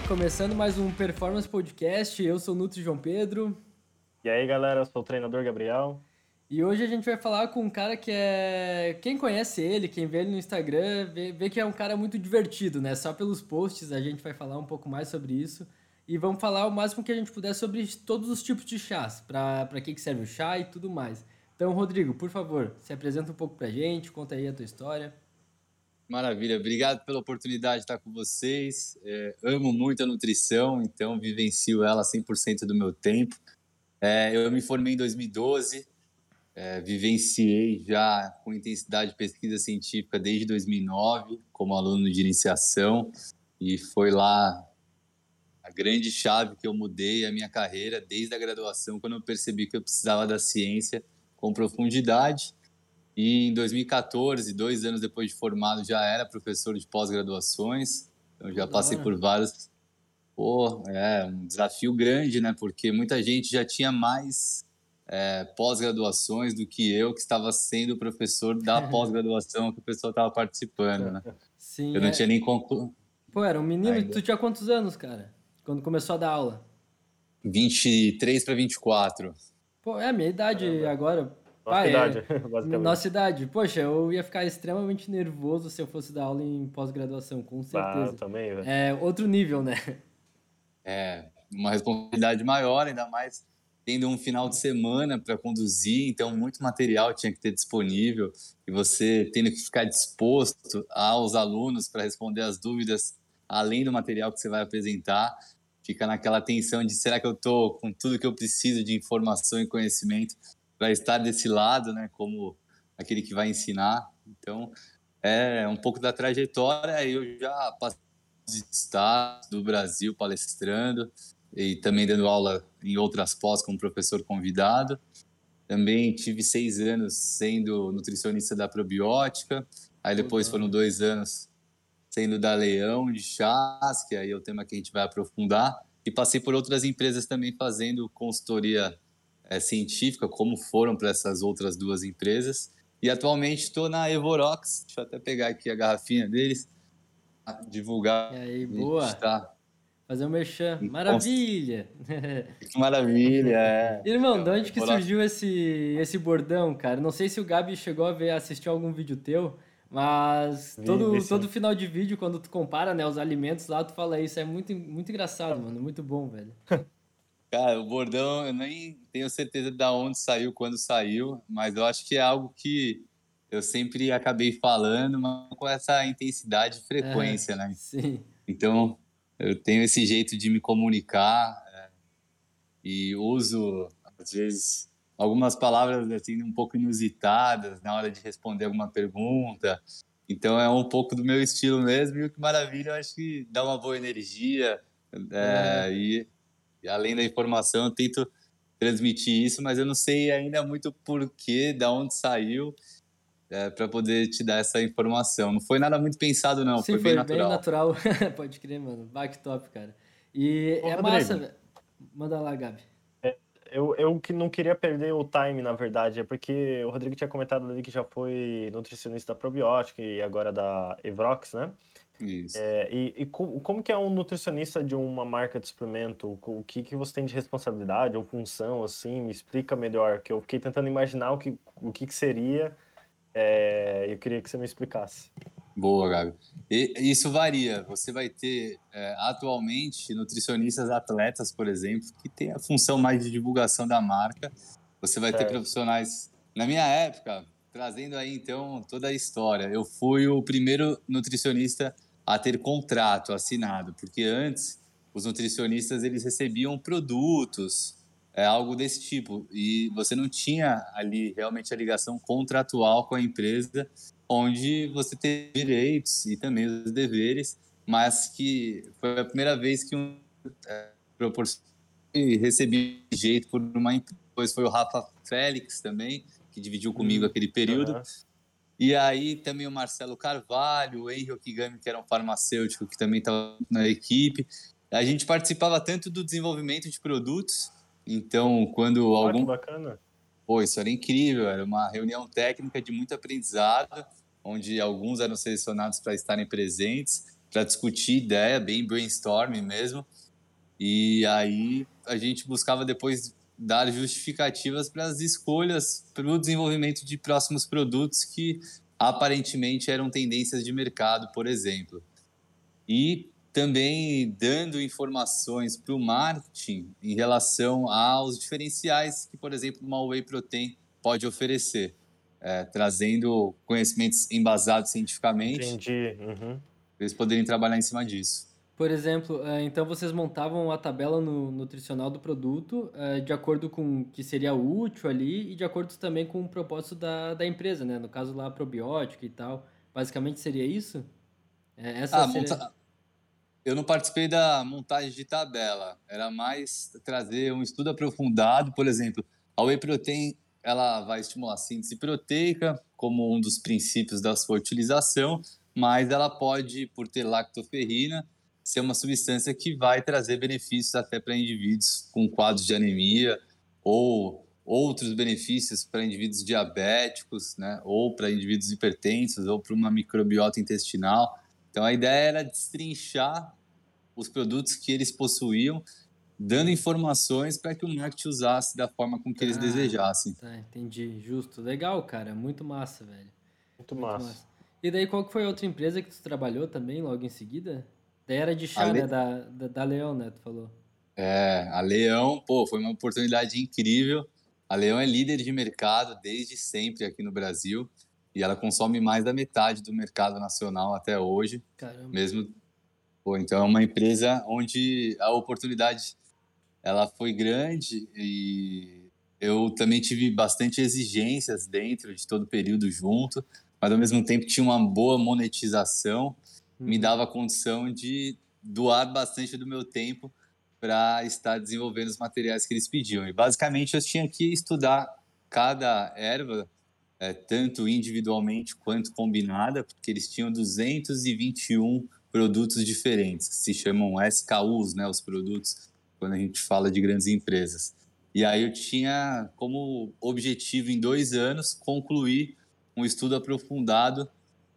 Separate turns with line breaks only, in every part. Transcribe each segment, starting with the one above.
começando mais um Performance Podcast. Eu sou o Nutri João Pedro.
E aí, galera, eu sou o treinador Gabriel.
E hoje a gente vai falar com um cara que é. Quem conhece ele, quem vê ele no Instagram, vê, vê que é um cara muito divertido, né? Só pelos posts a gente vai falar um pouco mais sobre isso. E vamos falar o máximo que a gente puder sobre todos os tipos de chás, para que, que serve o chá e tudo mais. Então, Rodrigo, por favor, se apresenta um pouco pra gente, conta aí a tua história.
Maravilha, obrigado pela oportunidade de estar com vocês. É, amo muito a nutrição, então vivencio ela 100% do meu tempo. É, eu me formei em 2012, é, vivenciei já com intensidade pesquisa científica desde 2009, como aluno de iniciação, e foi lá a grande chave que eu mudei a minha carreira desde a graduação, quando eu percebi que eu precisava da ciência com profundidade. E em 2014, dois anos depois de formado, já era professor de pós-graduações. Então já passei por vários. Pô, é um desafio grande, né? Porque muita gente já tinha mais é, pós-graduações do que eu, que estava sendo professor da pós-graduação que o pessoal estava participando, né?
Sim.
Eu não
é...
tinha nem concluído.
Pô, era um menino. Ainda. Tu tinha quantos anos, cara? Quando começou a dar aula?
23 para 24.
Pô, é a minha idade Caramba. agora.
Nossa idade, é, basicamente.
Nossa idade. Poxa, eu ia ficar extremamente nervoso se eu fosse dar aula em pós-graduação, com certeza.
Ah, também, velho.
É outro nível, né?
É, uma responsabilidade maior, ainda mais tendo um final de semana para conduzir, então muito material tinha que ter disponível e você tendo que ficar disposto aos alunos para responder as dúvidas além do material que você vai apresentar, fica naquela tensão de será que eu estou com tudo que eu preciso de informação e conhecimento para estar desse lado, né, como aquele que vai ensinar. Então, é um pouco da trajetória. Eu já passei estados do Brasil palestrando e também dando aula em outras pós como professor convidado. Também tive seis anos sendo nutricionista da probiótica. Aí depois foram dois anos sendo da Leão de Chás, que aí é o tema que a gente vai aprofundar. E passei por outras empresas também fazendo consultoria é, científica, como foram para essas outras duas empresas. E atualmente estou na Evorox, deixa eu até pegar aqui a garrafinha deles, divulgar.
E aí, boa. Tá Fazer um merchan. Maravilha!
Que maravilha, é.
Irmão, de onde que surgiu esse, esse bordão, cara? Não sei se o Gabi chegou a ver, assistir algum vídeo teu, mas todo, todo final de vídeo, quando tu compara né, os alimentos lá, tu fala isso. É muito, muito engraçado, mano. Muito bom, velho.
Cara, o bordão, eu nem tenho certeza de onde saiu, quando saiu, mas eu acho que é algo que eu sempre acabei falando, mas com essa intensidade e frequência,
é,
né?
Sim.
Então, eu tenho esse jeito de me comunicar é, e uso, às vezes, algumas palavras assim um pouco inusitadas na hora de responder alguma pergunta. Então, é um pouco do meu estilo mesmo e o que maravilha, eu acho que dá uma boa energia é, é. e e além da informação, eu tento transmitir isso, mas eu não sei ainda muito porquê, da onde saiu, é, para poder te dar essa informação. Não foi nada muito pensado, não.
Sim,
foi, bem natural.
Bem natural. Pode crer, mano. Back top, cara. E Ô, é Rodrigo, massa. Manda lá, Gabi.
É, eu, eu que não queria perder o time, na verdade, é porque o Rodrigo tinha comentado ali que já foi nutricionista da probiótica e agora da Evrox, né?
Isso.
É, e, e como, como, que é um nutricionista de uma marca de suplemento? O que, que você tem de responsabilidade ou função, assim? Me explica melhor, que eu fiquei tentando imaginar o que, o que, que seria é, eu queria que você me explicasse.
Boa, Gabi. E, isso varia. Você vai ter, é, atualmente, nutricionistas atletas, por exemplo, que tem a função mais de divulgação da marca. Você vai ter profissionais... Na minha época, trazendo aí, então, toda a história, eu fui o primeiro nutricionista a ter contrato assinado, porque antes os nutricionistas eles recebiam produtos, é algo desse tipo, e você não tinha ali realmente a ligação contratual com a empresa, onde você tem direitos e também os deveres, mas que foi a primeira vez que um é, recebi jeito por uma depois foi o Rafa Félix também, que dividiu comigo hum, aquele período. Uhum. E aí também o Marcelo Carvalho, o Henry Okigami, que era um farmacêutico que também estava na equipe. A gente participava tanto do desenvolvimento de produtos, então quando
ah,
algum...
Que bacana.
Pô, isso era incrível, era uma reunião técnica de muito aprendizado, onde alguns eram selecionados para estarem presentes, para discutir ideia, bem brainstorming mesmo. E aí a gente buscava depois dar justificativas para as escolhas para o desenvolvimento de próximos produtos que aparentemente eram tendências de mercado, por exemplo. E também dando informações para o marketing em relação aos diferenciais que, por exemplo, uma whey protein pode oferecer, é, trazendo conhecimentos embasados cientificamente.
Entendi. Uhum.
Eles poderem trabalhar em cima disso.
Por exemplo, é, então vocês montavam a tabela no, nutricional do produto é, de acordo com o que seria útil ali e de acordo também com o propósito da, da empresa, né? No caso lá, probiótico e tal. Basicamente seria isso?
É, essa ah, seria... monta... Eu não participei da montagem de tabela. Era mais trazer um estudo aprofundado. Por exemplo, a whey protein ela vai estimular a síntese proteica como um dos princípios da sua utilização, mas ela pode, por ter lactoferrina, ser uma substância que vai trazer benefícios até para indivíduos com quadros de anemia ou outros benefícios para indivíduos diabéticos, né, ou para indivíduos hipertensos ou para uma microbiota intestinal. Então a ideia era destrinchar os produtos que eles possuíam, dando informações para que o marketing usasse da forma com que eles ah, desejassem.
Tá, entendi, justo. Legal, cara, muito massa, velho.
Muito, muito massa. massa.
E daí qual que foi a outra empresa que tu trabalhou também logo em seguida? Era de chá, né? Da, da, da, Leão, né? Tu falou.
É, a Leão, pô, foi uma oportunidade incrível. A Leão é líder de mercado desde sempre aqui no Brasil e ela consome mais da metade do mercado nacional até hoje.
Caramba.
Mesmo, pô, então é uma empresa onde a oportunidade ela foi grande e eu também tive bastante exigências dentro de todo o período junto, mas ao mesmo tempo tinha uma boa monetização me uhum. dava a condição de doar bastante do meu tempo para estar desenvolvendo os materiais que eles pediam. E basicamente eu tinha que estudar cada erva, é, tanto individualmente quanto combinada, porque eles tinham 221 produtos diferentes, que se chamam SKUs, né, os produtos, quando a gente fala de grandes empresas. E aí eu tinha como objetivo, em dois anos, concluir um estudo aprofundado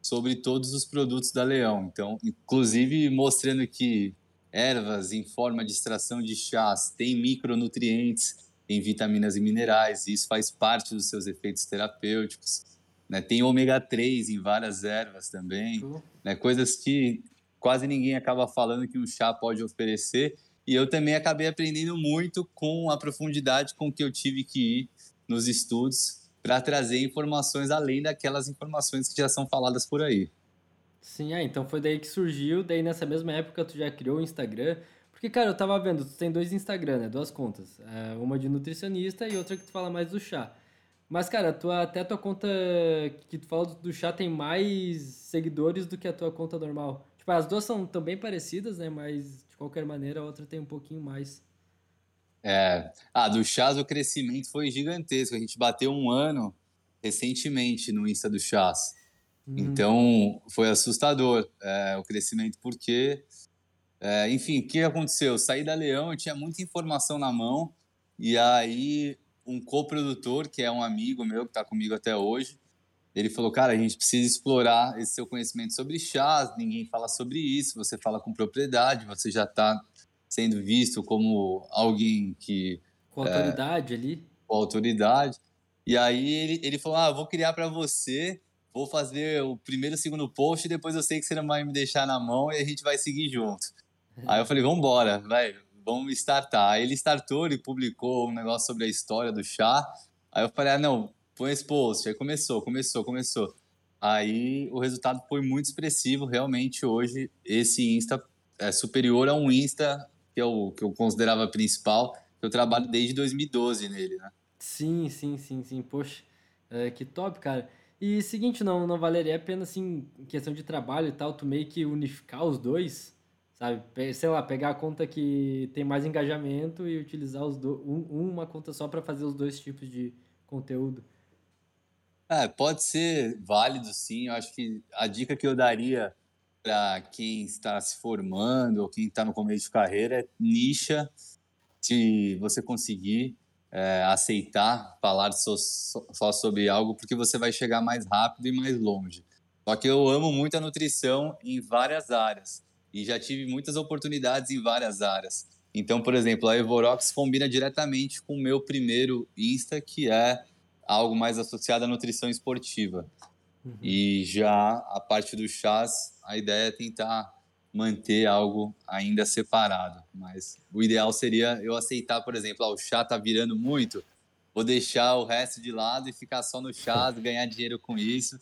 sobre todos os produtos da Leão. Então, inclusive mostrando que ervas em forma de extração de chás têm micronutrientes, tem vitaminas e minerais, e isso faz parte dos seus efeitos terapêuticos. Né? Tem ômega 3 em várias ervas também, uhum. né? coisas que quase ninguém acaba falando que um chá pode oferecer. E eu também acabei aprendendo muito com a profundidade com que eu tive que ir nos estudos para trazer informações além daquelas informações que já são faladas por aí.
Sim, é, então foi daí que surgiu, daí nessa mesma época tu já criou o Instagram, porque, cara, eu tava vendo, tu tem dois Instagram, né, duas contas, é, uma de nutricionista e outra que tu fala mais do chá. Mas, cara, tua, até a tua conta que tu fala do chá tem mais seguidores do que a tua conta normal. Tipo, as duas são também parecidas, né, mas de qualquer maneira a outra tem um pouquinho mais.
É, ah, do Chás o crescimento foi gigantesco. A gente bateu um ano recentemente no Insta do Chás. Hum. Então foi assustador é, o crescimento, porque, é, enfim, o que aconteceu? Eu saí da Leão, eu tinha muita informação na mão, e aí um coprodutor, que é um amigo meu que está comigo até hoje, ele falou: Cara, a gente precisa explorar esse seu conhecimento sobre chás, ninguém fala sobre isso, você fala com propriedade, você já está sendo visto como alguém que.
Com autoridade é, ali.
Com autoridade. E aí ele, ele falou: Ah, vou criar para você, vou fazer o primeiro segundo post, e depois eu sei que você não vai me deixar na mão e a gente vai seguir junto. aí eu falei: Vambora, vai, vamos startar. Aí ele startou, ele publicou um negócio sobre a história do chá. Aí eu falei: Ah, não, põe esse post. Aí começou, começou, começou. Aí o resultado foi muito expressivo. Realmente, hoje, esse Insta é superior a um Insta que é o que eu considerava principal, eu trabalho desde 2012 nele, né?
Sim, sim, sim, sim. Poxa, é, que top, cara. E seguinte, não, não valeria a pena, assim, em questão de trabalho e tal, tu meio que unificar os dois, sabe? Sei lá, pegar a conta que tem mais engajamento e utilizar os do, um, uma conta só para fazer os dois tipos de conteúdo.
É, pode ser válido, sim. Eu acho que a dica que eu daria para quem está se formando ou quem está no começo de carreira é nicha. Se você conseguir é, aceitar falar só, só sobre algo, porque você vai chegar mais rápido e mais longe. Só que eu amo muito a nutrição em várias áreas. e já tive muitas oportunidades em várias áreas. Então, por exemplo, a Evorox combina diretamente com o meu primeiro Insta, que é algo mais associado à nutrição esportiva. Uhum. E já a parte do chás, a ideia é tentar manter algo ainda separado. Mas o ideal seria eu aceitar, por exemplo, ah, o chá tá virando muito, vou deixar o resto de lado e ficar só no chá, ganhar dinheiro com isso.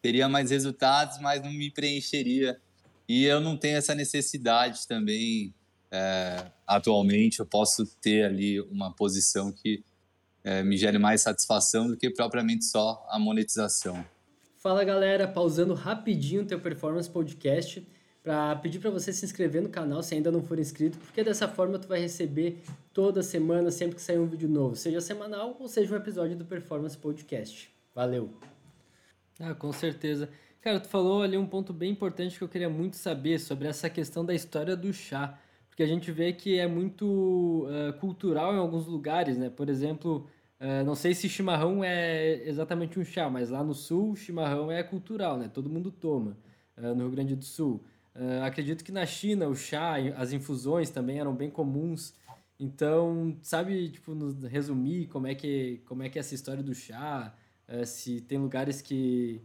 Teria mais resultados, mas não me preencheria. E eu não tenho essa necessidade também é, atualmente. Eu posso ter ali uma posição que é, me gere mais satisfação do que propriamente só a monetização.
Fala galera, pausando rapidinho o teu Performance Podcast para pedir para você se inscrever no canal se ainda não for inscrito, porque dessa forma tu vai receber toda semana, sempre que sair um vídeo novo, seja semanal ou seja um episódio do Performance Podcast. Valeu! Ah, com certeza. Cara, tu falou ali um ponto bem importante que eu queria muito saber sobre essa questão da história do chá, porque a gente vê que é muito uh, cultural em alguns lugares, né? Por exemplo, uh, não sei se chimarrão é exatamente um chá, mas lá no sul, chimarrão é cultural, né? Todo mundo toma, uh, no Rio Grande do Sul. Uh, acredito que na China o chá, as infusões também eram bem comuns. Então, sabe, tipo, resumir como é que como é que é essa história do chá, se tem lugares que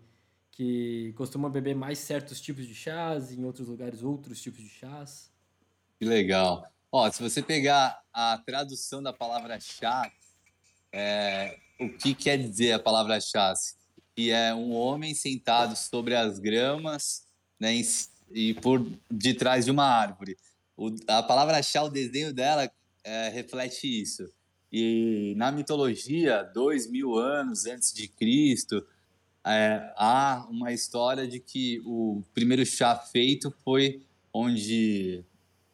que costumam beber mais certos tipos de chás, em outros lugares outros tipos de chás.
Que legal. Ó, se você pegar a tradução da palavra chá, é, o que quer dizer a palavra chá? Que é um homem sentado sobre as gramas, né, em e por detrás de uma árvore. O, a palavra chá, o desenho dela é, reflete isso. E na mitologia, dois mil anos antes de Cristo, é, há uma história de que o primeiro chá feito foi onde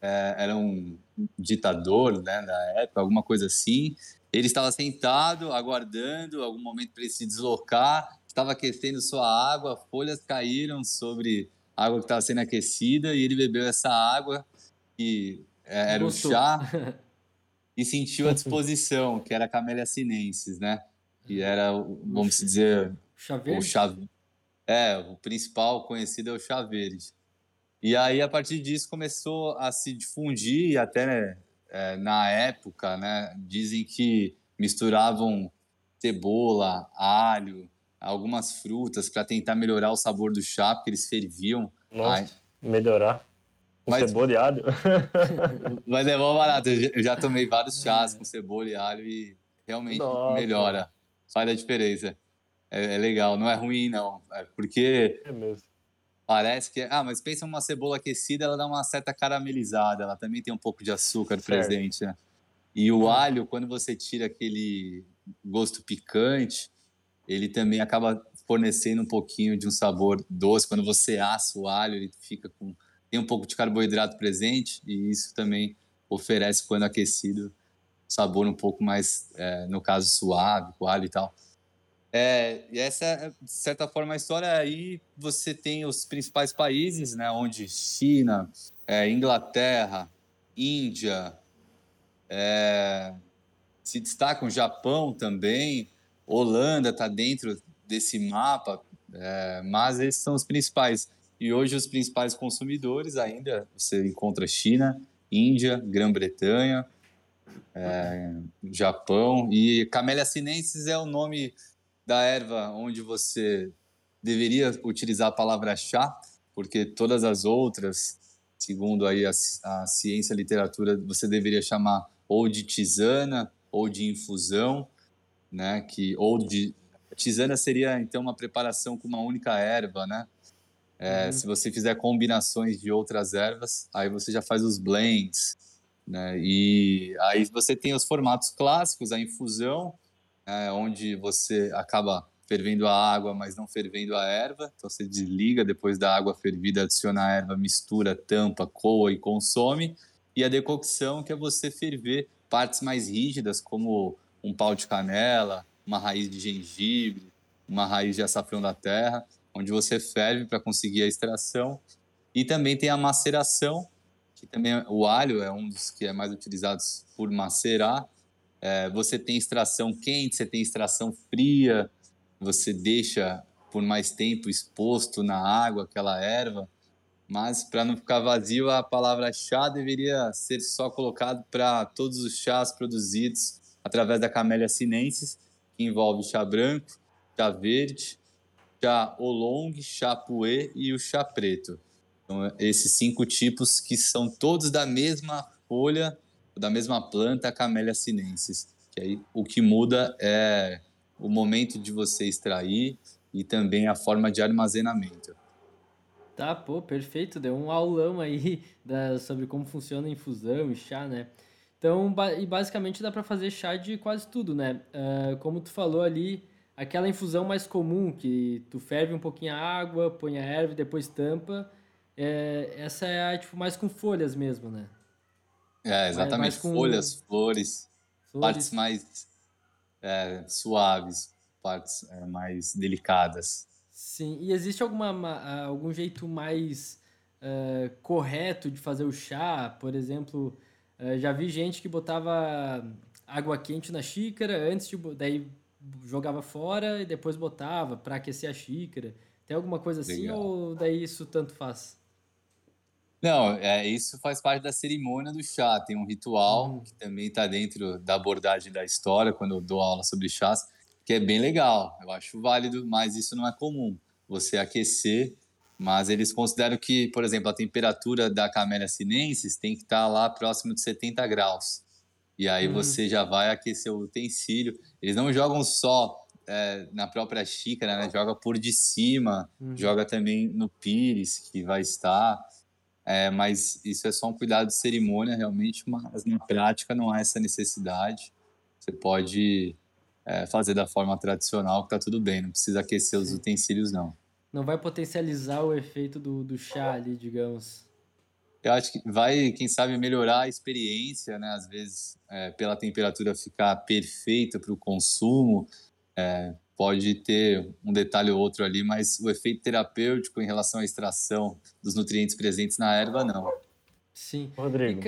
é, era um ditador né, da época, alguma coisa assim. Ele estava sentado, aguardando algum momento para ele se deslocar, estava aquecendo sua água, folhas caíram sobre água que estava sendo aquecida e ele bebeu essa água que é, era Gostou. o chá e sentiu a disposição, que era a Camellia sinensis, né? Que era, vamos dizer,
chá verde?
o chá é, o principal conhecido é o chá verde. E aí a partir disso começou a se difundir e até né, é, na época, né, dizem que misturavam cebola, alho, algumas frutas para tentar melhorar o sabor do chá, porque eles ferviam.
Nossa, Ai. melhorar. Com Mas... cebola e alho.
Mas é bom barato. Eu já tomei vários chás com cebola e alho e realmente Nossa. melhora. Faz a diferença. É, é, legal, não é ruim, não. É porque. É mesmo. Parece que. Ah, mas pensa uma cebola aquecida, ela dá uma certa caramelizada. Ela também tem um pouco de açúcar certo. presente, né? E o alho, quando você tira aquele gosto picante, ele também acaba fornecendo um pouquinho de um sabor doce. Quando você assa o alho, ele fica com tem um pouco de carboidrato presente e isso também oferece, quando aquecido, sabor um pouco mais, é, no caso, suave, com alho e tal. É, e essa é, de certa forma, a história aí você tem os principais países, né, onde China, é, Inglaterra, Índia, é, se destacam, Japão também, Holanda está dentro desse mapa, é, mas esses são os principais. E hoje os principais consumidores ainda você encontra China, Índia, Grã-Bretanha, é, Japão e Camellia sinensis é o nome da erva onde você deveria utilizar a palavra chá, porque todas as outras, segundo aí a, a ciência, a literatura, você deveria chamar ou de tisana ou de infusão né? Que ou de tisana seria então uma preparação com uma única erva, né? É, uhum. Se você fizer combinações de outras ervas, aí você já faz os blends, né? E aí você tem os formatos clássicos, a infusão, é, onde você acaba fervendo a água, mas não fervendo a erva. Então você desliga depois da água fervida, adiciona a erva, mistura, tampa, coa e consome. E a decocção, que é você ferver partes mais rígidas, como um pau de canela, uma raiz de gengibre, uma raiz de açafrão da terra, onde você ferve para conseguir a extração. E também tem a maceração, que também é, o alho é um dos que é mais utilizados por macerar. É, você tem extração quente, você tem extração fria, você deixa por mais tempo exposto na água aquela erva, mas para não ficar vazio, a palavra chá deveria ser só colocado para todos os chás produzidos através da Camellia sinensis, que envolve chá branco, chá verde, chá oolong, chá puê e o chá preto. Então, esses cinco tipos que são todos da mesma folha, da mesma planta, a Camellia sinensis. Que aí o que muda é o momento de você extrair e também a forma de armazenamento.
Tá, pô, perfeito. Deu um aulão aí da, sobre como funciona a infusão e chá, né? Então, ba e basicamente dá para fazer chá de quase tudo, né? Uh, como tu falou ali, aquela infusão mais comum, que tu ferve um pouquinho a água, põe a erva e depois tampa, é, essa é a, tipo, mais com folhas mesmo, né?
É, exatamente. Folhas, flores, flores, partes mais é, suaves, partes é, mais delicadas.
Sim, e existe alguma, algum jeito mais uh, correto de fazer o chá? Por exemplo, uh, já vi gente que botava água quente na xícara antes de daí jogava fora e depois botava para aquecer a xícara. Tem alguma coisa assim Legal. ou daí isso tanto faz?
Não, é, isso faz parte da cerimônia do chá. Tem um ritual hum. que também está dentro da abordagem da história, quando eu dou aula sobre chás, que é bem legal. Eu acho válido, mas isso não é comum. Você aquecer, mas eles consideram que, por exemplo, a temperatura da Camellia sinensis tem que estar tá lá próximo de 70 graus. E aí hum. você já vai aquecer o utensílio. Eles não jogam só é, na própria xícara, né? Joga por de cima, hum. joga também no pires que vai estar. É, mas isso é só um cuidado de cerimônia, realmente, mas na prática não há essa necessidade. Você pode é, fazer da forma tradicional, que tá tudo bem, não precisa aquecer os utensílios, não.
Não vai potencializar o efeito do, do chá ali, digamos.
Eu acho que vai, quem sabe, melhorar a experiência, né? Às vezes, é, pela temperatura ficar perfeita para o consumo, é, pode ter um detalhe ou outro ali, mas o efeito terapêutico em relação à extração dos nutrientes presentes na erva, não.
Sim.
Rodrigo.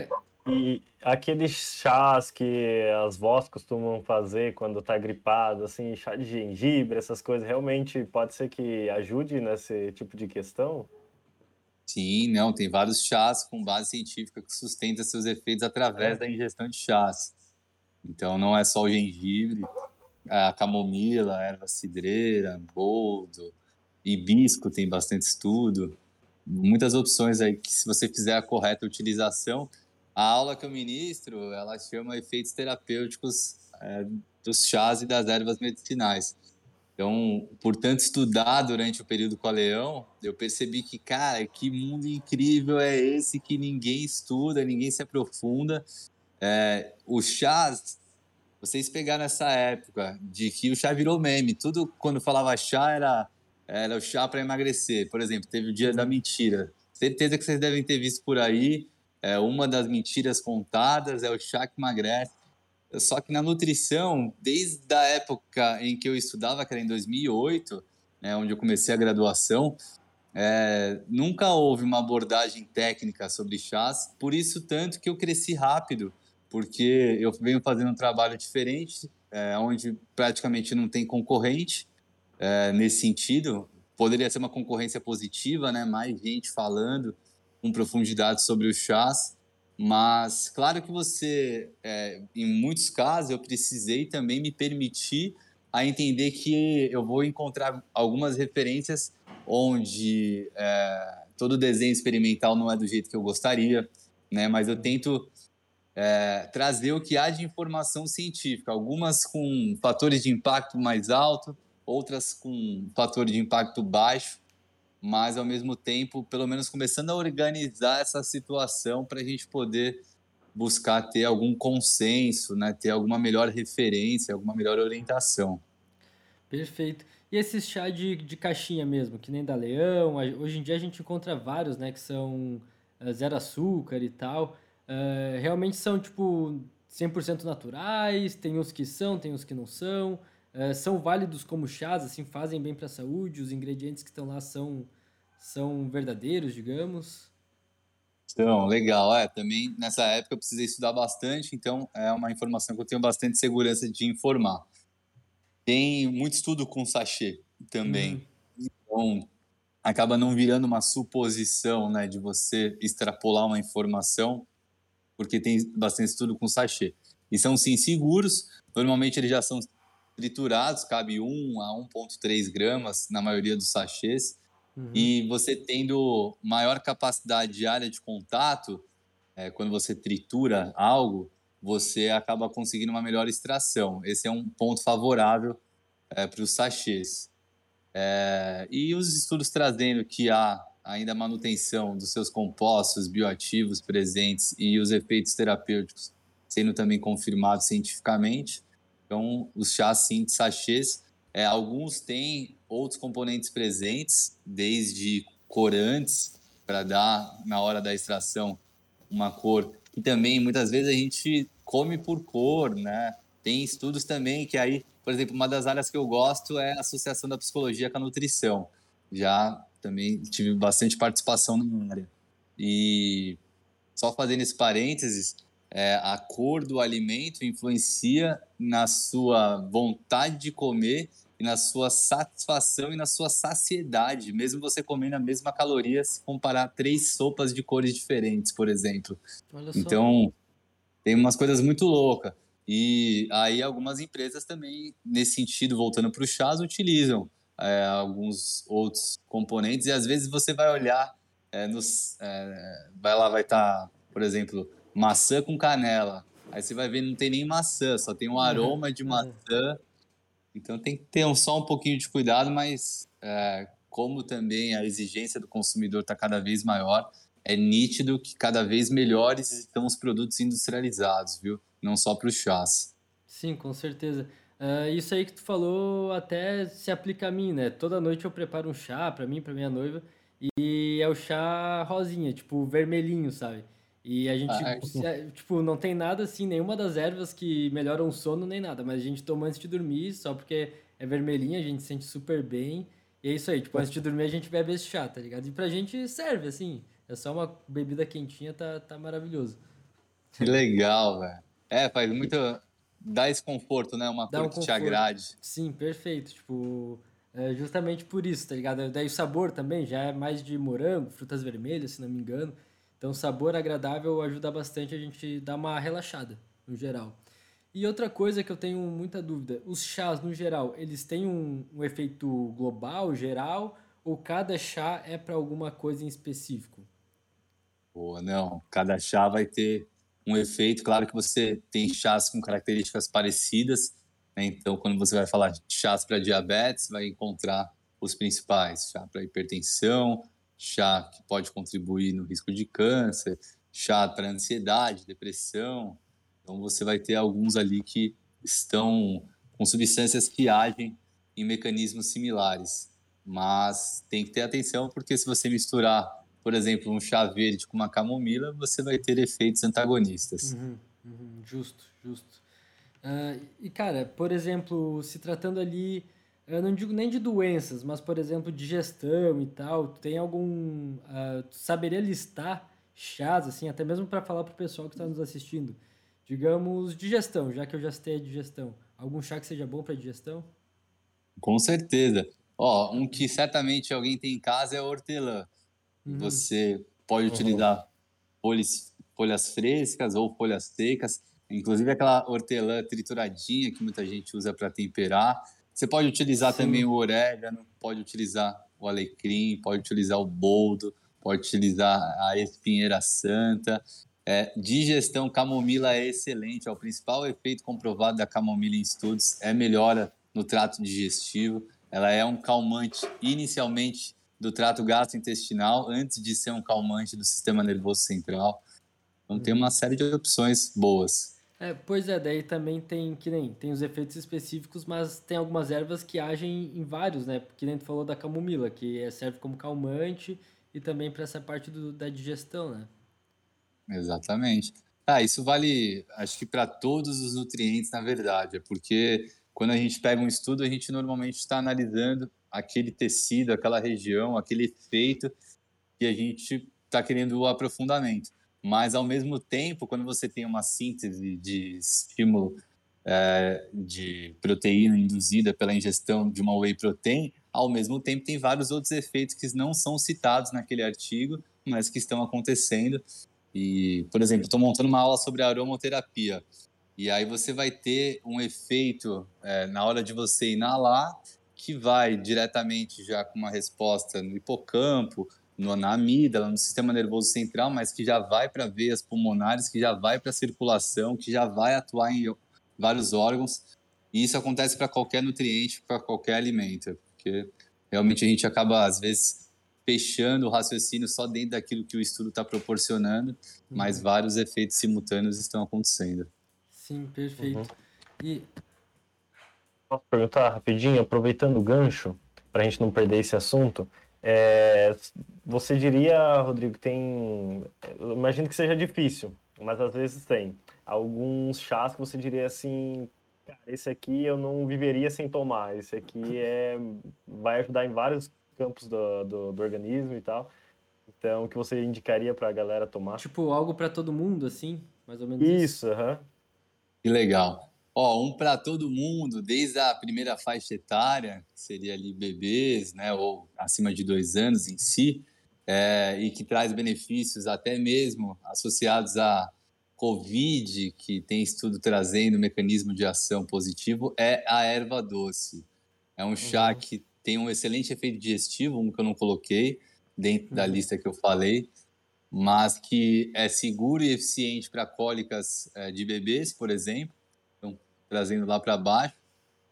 E aqueles chás que as vós costumam fazer quando tá gripado, assim, chá de gengibre, essas coisas, realmente pode ser que ajude nesse tipo de questão?
Sim, não, tem vários chás com base científica que sustenta seus efeitos através é. da ingestão de chás. Então não é só o gengibre, a camomila, erva cidreira, boldo, hibisco tem bastante estudo. Muitas opções aí que se você fizer a correta utilização, a aula que eu ministro, ela chama efeitos terapêuticos é, dos chás e das ervas medicinais. Então, por tanto estudar durante o período com a Leão, eu percebi que, cara, que mundo incrível é esse que ninguém estuda, ninguém se aprofunda. É, os chás, vocês pegaram essa época de que o chá virou meme. Tudo quando falava chá era, era o chá para emagrecer. Por exemplo, teve o dia da mentira. Certeza que vocês devem ter visto por aí é, uma das mentiras contadas é o chá que emagrece. Só que na nutrição, desde a época em que eu estudava, que era em 2008, né, onde eu comecei a graduação, é, nunca houve uma abordagem técnica sobre chás, por isso tanto que eu cresci rápido, porque eu venho fazendo um trabalho diferente, é, onde praticamente não tem concorrente é, nesse sentido. Poderia ser uma concorrência positiva, né? mais gente falando, com profundidade sobre os chás, mas claro que você, é, em muitos casos, eu precisei também me permitir a entender que eu vou encontrar algumas referências onde é, todo desenho experimental não é do jeito que eu gostaria, né? Mas eu tento é, trazer o que há de informação científica, algumas com fatores de impacto mais alto, outras com fator de impacto baixo, mas ao mesmo tempo, pelo menos começando a organizar essa situação para a gente poder buscar ter algum consenso, né? ter alguma melhor referência, alguma melhor orientação.
Perfeito. E esses chá de, de caixinha mesmo, que nem da Leão, hoje em dia a gente encontra vários, né, que são uh, zero açúcar e tal. Uh, realmente são, tipo, 100% naturais, tem uns que são, tem uns que não são. Uh, são válidos como chás, assim, fazem bem para a saúde, os ingredientes que estão lá são, são verdadeiros, digamos.
Então, legal. É, também nessa época eu precisei estudar bastante, então é uma informação que eu tenho bastante segurança de informar. Tem muito estudo com sachê também. Uhum. Então, acaba não virando uma suposição, né, de você extrapolar uma informação, porque tem bastante estudo com sachê. E são sim seguros, normalmente eles já são triturados, cabe 1 a 1,3 gramas na maioria dos sachês. Uhum. E você tendo maior capacidade de área de contato, é, quando você tritura algo, você acaba conseguindo uma melhor extração. Esse é um ponto favorável é, para os sachês. É, e os estudos trazendo que há ainda manutenção dos seus compostos bioativos presentes e os efeitos terapêuticos sendo também confirmados cientificamente. Então, os chás sim de sachês, é, alguns têm outros componentes presentes, desde corantes, para dar, na hora da extração, uma cor que também muitas vezes a gente come por cor, né? Tem estudos também que aí, por exemplo, uma das áreas que eu gosto é a associação da psicologia com a nutrição. Já também tive bastante participação na área. E só fazendo esse parênteses, é, a cor do alimento influencia na sua vontade de comer e na sua satisfação e na sua saciedade, mesmo você comendo a mesma caloria, se comparar três sopas de cores diferentes, por exemplo. Então, tem umas coisas muito loucas. E aí algumas empresas também, nesse sentido, voltando para o chás, utilizam é, alguns outros componentes e às vezes você vai olhar é, nos, é, vai lá vai estar, tá, por exemplo, maçã com canela. Aí você vai ver não tem nem maçã, só tem um uhum. aroma de uhum. maçã. Então tem que ter um, só um pouquinho de cuidado, mas é, como também a exigência do consumidor está cada vez maior, é nítido que cada vez melhores estão os produtos industrializados, viu? Não só para os chás.
Sim, com certeza. Uh, isso aí que tu falou até se aplica a mim, né? Toda noite eu preparo um chá para mim, para minha noiva, e é o chá rosinha, tipo vermelhinho, sabe? E a gente, ah, tipo, não tem nada assim, nenhuma das ervas que melhoram o sono nem nada, mas a gente toma antes de dormir, só porque é vermelhinha, a gente se sente super bem. E é isso aí, tipo, antes de dormir a gente bebe esse chá, tá ligado? E pra gente serve, assim. É só uma bebida quentinha, tá, tá maravilhoso.
Que legal, velho. É, faz muito. Dá esse conforto, né? Uma Dá cor um que te agrade.
Sim, perfeito. Tipo, é justamente por isso, tá ligado? Daí o sabor também já é mais de morango, frutas vermelhas, se não me engano. Então, sabor agradável ajuda bastante a gente dar uma relaxada, no geral. E outra coisa que eu tenho muita dúvida: os chás, no geral, eles têm um, um efeito global, geral, ou cada chá é para alguma coisa em específico?
Boa, não. Cada chá vai ter um efeito. Claro que você tem chás com características parecidas. Né? Então, quando você vai falar de chás para diabetes, vai encontrar os principais: chá para hipertensão, chá que pode contribuir no risco de câncer, chá para ansiedade, depressão. Então, você vai ter alguns ali que estão com substâncias que agem em mecanismos similares. Mas tem que ter atenção, porque se você misturar por exemplo, um chá verde com uma camomila, você vai ter efeitos antagonistas.
Uhum, uhum, justo, justo. Uh, e, cara, por exemplo, se tratando ali, eu não digo nem de doenças, mas, por exemplo, digestão e tal, tem algum... Uh, tu saberia listar chás, assim, até mesmo para falar para o pessoal que está nos assistindo? Digamos, digestão, já que eu já citei a digestão. Algum chá que seja bom para digestão?
Com certeza. Ó, um que certamente alguém tem em casa é hortelã. Uhum. Você pode utilizar folhas, folhas frescas ou folhas secas, inclusive aquela hortelã trituradinha que muita gente usa para temperar. Você pode utilizar Sim. também o orégano, pode utilizar o alecrim, pode utilizar o boldo, pode utilizar a espinheira santa. É, digestão, camomila é excelente. É o principal efeito comprovado da camomila em estudos é melhora no trato digestivo. Ela é um calmante inicialmente do trato gastrointestinal antes de ser um calmante do sistema nervoso central. Então tem uma série de opções boas.
É, pois é, daí também tem que nem tem os efeitos específicos, mas tem algumas ervas que agem em vários, né? Porque nem tu falou da camomila, que é, serve como calmante e também para essa parte do, da digestão, né?
Exatamente. Ah, isso vale, acho que para todos os nutrientes, na verdade, é porque quando a gente pega um estudo, a gente normalmente está analisando aquele tecido, aquela região, aquele efeito que a gente está querendo o aprofundamento. Mas, ao mesmo tempo, quando você tem uma síntese de estímulo é, de proteína induzida pela ingestão de uma whey protein, ao mesmo tempo tem vários outros efeitos que não são citados naquele artigo, mas que estão acontecendo. E, por exemplo, estou montando uma aula sobre aromoterapia. E aí você vai ter um efeito é, na hora de você inalar que vai diretamente já com uma resposta no hipocampo, no, na amígdala, no sistema nervoso central, mas que já vai para veias pulmonares, que já vai para a circulação, que já vai atuar em vários órgãos. E isso acontece para qualquer nutriente, para qualquer alimento, porque realmente a gente acaba, às vezes, fechando o raciocínio só dentro daquilo que o estudo está proporcionando, uhum. mas vários efeitos simultâneos estão acontecendo.
Sim, perfeito. Uhum. E...
Posso perguntar rapidinho, aproveitando o gancho, para a gente não perder esse assunto, é, você diria, Rodrigo, tem. Imagino que seja difícil, mas às vezes tem. Alguns chás que você diria assim, cara, esse aqui eu não viveria sem tomar. Esse aqui é, vai ajudar em vários campos do, do, do organismo e tal. Então, o que você indicaria para a galera tomar?
Tipo, algo para todo mundo, assim? Mais ou menos
isso. Isso, aham.
Que legal. Ó, um para todo mundo, desde a primeira faixa etária, que seria ali bebês, né, ou acima de dois anos em si, é, e que traz benefícios até mesmo associados à Covid, que tem estudo trazendo mecanismo de ação positivo, é a erva doce. É um chá uhum. que tem um excelente efeito digestivo, um que eu não coloquei dentro uhum. da lista que eu falei, mas que é seguro e eficiente para cólicas é, de bebês, por exemplo, trazendo lá para baixo.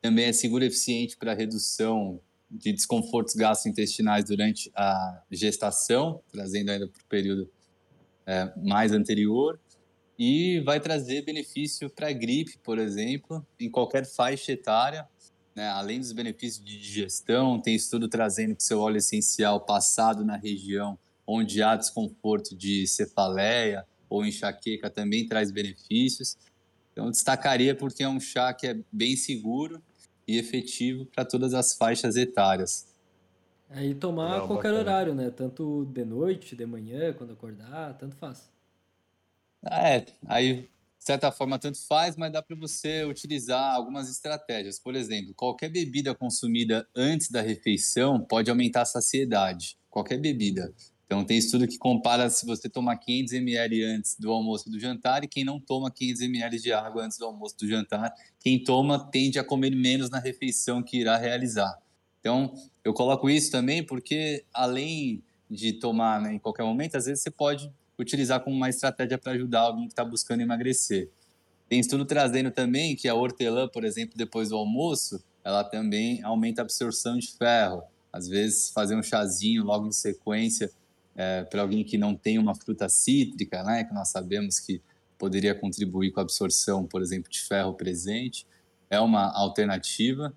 Também é seguro e eficiente para redução de desconfortos gastrointestinais durante a gestação, trazendo ainda para o período é, mais anterior. E vai trazer benefício para gripe, por exemplo, em qualquer faixa etária. Né? Além dos benefícios de digestão, tem estudo trazendo que seu óleo essencial passado na região onde há desconforto de cefaleia ou enxaqueca também traz benefícios. Então, destacaria porque é um chá que é bem seguro e efetivo para todas as faixas etárias.
Aí tomar a qualquer bacana. horário, né? Tanto de noite, de manhã, quando acordar, tanto faz.
É, aí, de certa forma, tanto faz, mas dá para você utilizar algumas estratégias. Por exemplo, qualquer bebida consumida antes da refeição pode aumentar a saciedade. Qualquer bebida. Então, tem estudo que compara se você tomar 500 ml antes do almoço e do jantar e quem não toma 500 ml de água antes do almoço e do jantar. Quem toma tende a comer menos na refeição que irá realizar. Então, eu coloco isso também porque, além de tomar né, em qualquer momento, às vezes você pode utilizar como uma estratégia para ajudar alguém que está buscando emagrecer. Tem estudo trazendo também que a hortelã, por exemplo, depois do almoço, ela também aumenta a absorção de ferro. Às vezes, fazer um chazinho logo em sequência é, para alguém que não tem uma fruta cítrica, né, que nós sabemos que poderia contribuir com a absorção, por exemplo, de ferro presente, é uma alternativa,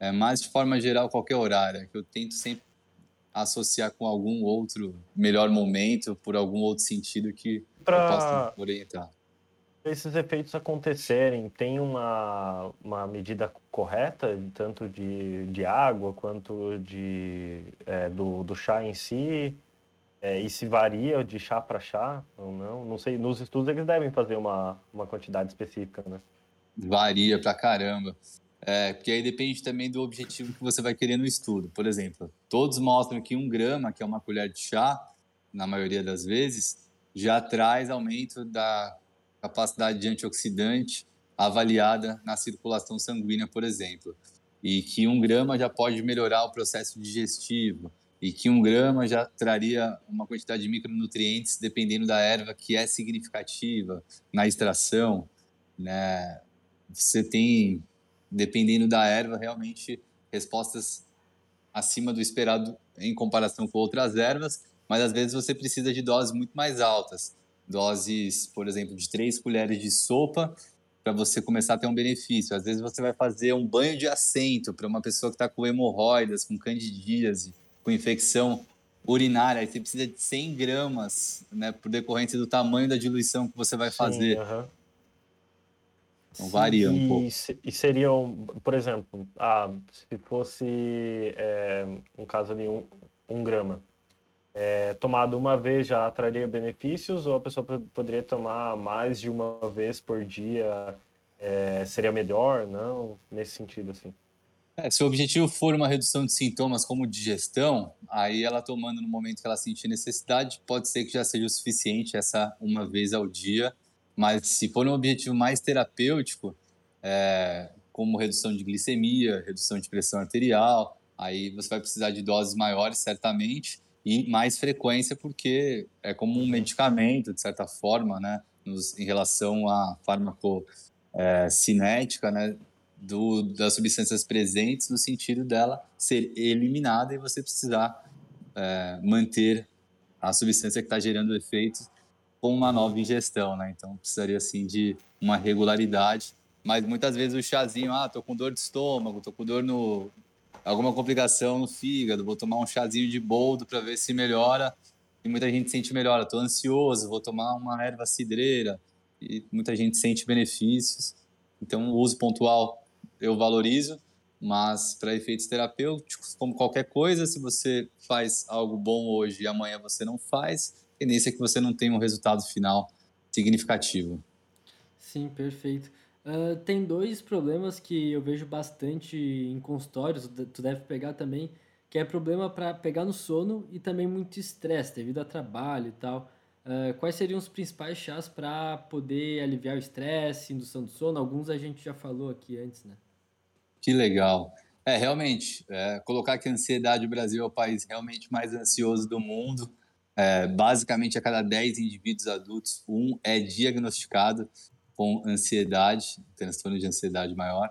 é, mas de forma geral, qualquer horário, é que eu tento sempre associar com algum outro melhor momento, por algum outro sentido que pra... eu possa orientar.
Esses efeitos acontecerem, tem uma, uma medida correta, tanto de, de água quanto de, é, do, do chá em si? É, e se varia de chá para chá ou não? Não sei, nos estudos eles devem fazer uma, uma quantidade específica, né?
Varia pra caramba. É, porque aí depende também do objetivo que você vai querer no estudo. Por exemplo, todos mostram que um grama, que é uma colher de chá, na maioria das vezes, já traz aumento da capacidade de antioxidante avaliada na circulação sanguínea, por exemplo. E que um grama já pode melhorar o processo digestivo, e que um grama já traria uma quantidade de micronutrientes dependendo da erva que é significativa na extração, né? Você tem, dependendo da erva, realmente respostas acima do esperado em comparação com outras ervas, mas às vezes você precisa de doses muito mais altas, doses, por exemplo, de três colheres de sopa para você começar a ter um benefício. Às vezes você vai fazer um banho de assento para uma pessoa que está com hemorroidas, com candidíase, com infecção urinária, você precisa de 100 gramas, né, por decorrência do tamanho da diluição que você vai fazer. Sim, uh -huh. Então varia um pouco.
E seriam, por exemplo, ah, se fosse é, um caso ali, um, um grama, é, tomado uma vez já traria benefícios ou a pessoa poderia tomar mais de uma vez por dia é, seria melhor, não? Nesse sentido, assim.
É, se o objetivo for uma redução de sintomas como digestão, aí ela tomando no momento que ela sentir necessidade, pode ser que já seja o suficiente essa uma vez ao dia. Mas se for um objetivo mais terapêutico, é, como redução de glicemia, redução de pressão arterial, aí você vai precisar de doses maiores, certamente, e mais frequência, porque é como um medicamento, de certa forma, né, nos, em relação à farmacocinética, né, do, das substâncias presentes, no sentido dela ser eliminada e você precisar é, manter a substância que está gerando efeitos com uma nova ingestão, né? Então precisaria assim de uma regularidade, mas muitas vezes o chazinho, ah, tô com dor de estômago, tô com dor no alguma complicação no fígado, vou tomar um chazinho de boldo para ver se melhora. E muita gente sente melhora, tô ansioso, vou tomar uma erva cidreira e muita gente sente benefícios. Então o uso pontual eu valorizo, mas para efeitos terapêuticos, como qualquer coisa, se você faz algo bom hoje e amanhã você não faz, a tendência é que você não tenha um resultado final significativo.
Sim, perfeito. Uh, tem dois problemas que eu vejo bastante em consultórios, tu deve pegar também, que é problema para pegar no sono e também muito estresse devido a trabalho e tal. Uh, quais seriam os principais chás para poder aliviar o estresse, indução do sono? Alguns a gente já falou aqui antes, né?
Que legal. É, realmente, é, colocar que a ansiedade, o Brasil é o país realmente mais ansioso do mundo. É, basicamente, a cada 10 indivíduos adultos, um é diagnosticado com ansiedade, transtorno de ansiedade maior.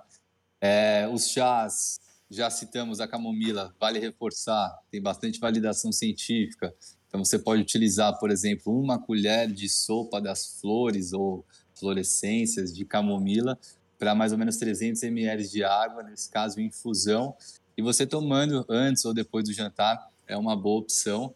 É, os chás, já citamos a camomila, vale reforçar, tem bastante validação científica. Então, você pode utilizar, por exemplo, uma colher de sopa das flores ou florescências de camomila para mais ou menos 300 ml de água, nesse caso infusão, e você tomando antes ou depois do jantar é uma boa opção.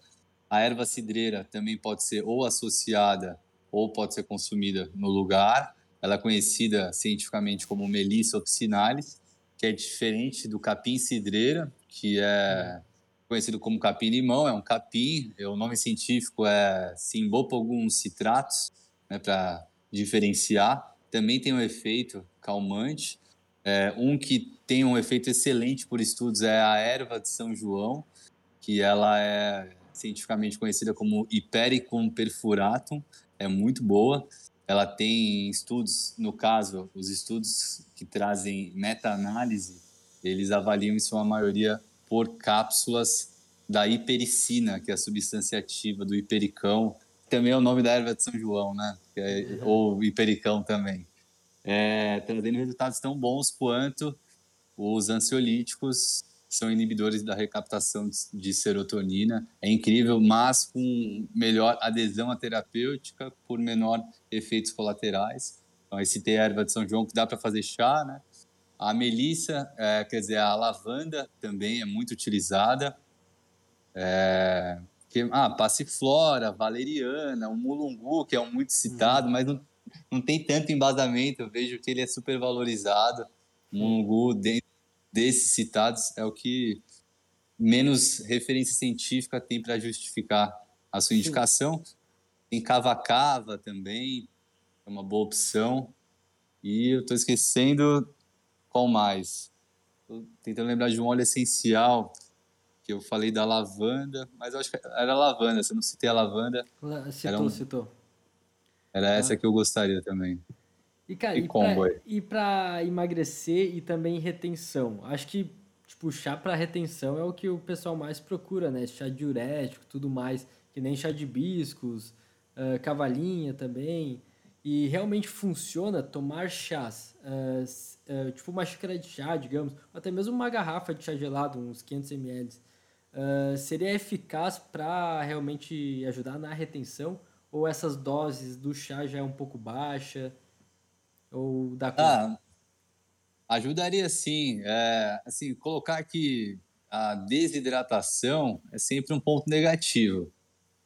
A erva cidreira também pode ser ou associada ou pode ser consumida no lugar. Ela é conhecida cientificamente como Melissa officinalis, que é diferente do capim cidreira, que é conhecido como capim-limão, é um capim, o nome científico é Simbopogum citratus, né, para diferenciar. Também tem um efeito calmante. É, um que tem um efeito excelente por estudos é a erva de São João, que ela é cientificamente conhecida como Hipericum perfuratum, é muito boa. Ela tem estudos, no caso, os estudos que trazem meta-análise, eles avaliam em sua maioria por cápsulas da hipericina, que é a substância ativa do hipericão, também é o nome da erva de São João, né? É, ou hipericão também é, trazendo resultados tão bons quanto os ansiolíticos são inibidores da recaptação de serotonina. É incrível, mas com melhor adesão à terapêutica, por menor efeitos colaterais. Então, esse tem a erva de São João que dá para fazer chá, né? A melissa, é, quer dizer, a lavanda também é muito utilizada. É, que, ah, passiflora, valeriana, o mulungu, que é um muito citado, uhum. mas não não tem tanto embasamento. Eu vejo que ele é super valorizado. Mungu, dentro desses citados, é o que menos referência científica tem para justificar a sua indicação. Tem cava-cava também, é uma boa opção. E eu estou esquecendo qual mais. Tô tentando lembrar de um óleo essencial que eu falei da lavanda, mas eu acho que era lavanda, se eu não citei a lavanda.
Citou, um... citou.
Era ah. essa que eu gostaria também.
E, cara, e, e pra emagrecer e também retenção? Acho que, tipo, chá pra retenção é o que o pessoal mais procura, né? Chá diurético, tudo mais. Que nem chá de hibiscos, uh, cavalinha também. E realmente funciona tomar chás. Uh, uh, tipo uma xícara de chá, digamos. Até mesmo uma garrafa de chá gelado, uns 500 ml. Seria eficaz para realmente ajudar na retenção? Ou essas doses do chá já é um pouco baixa? Ou dá
ah, ajudaria sim. É, assim, colocar que a desidratação é sempre um ponto negativo.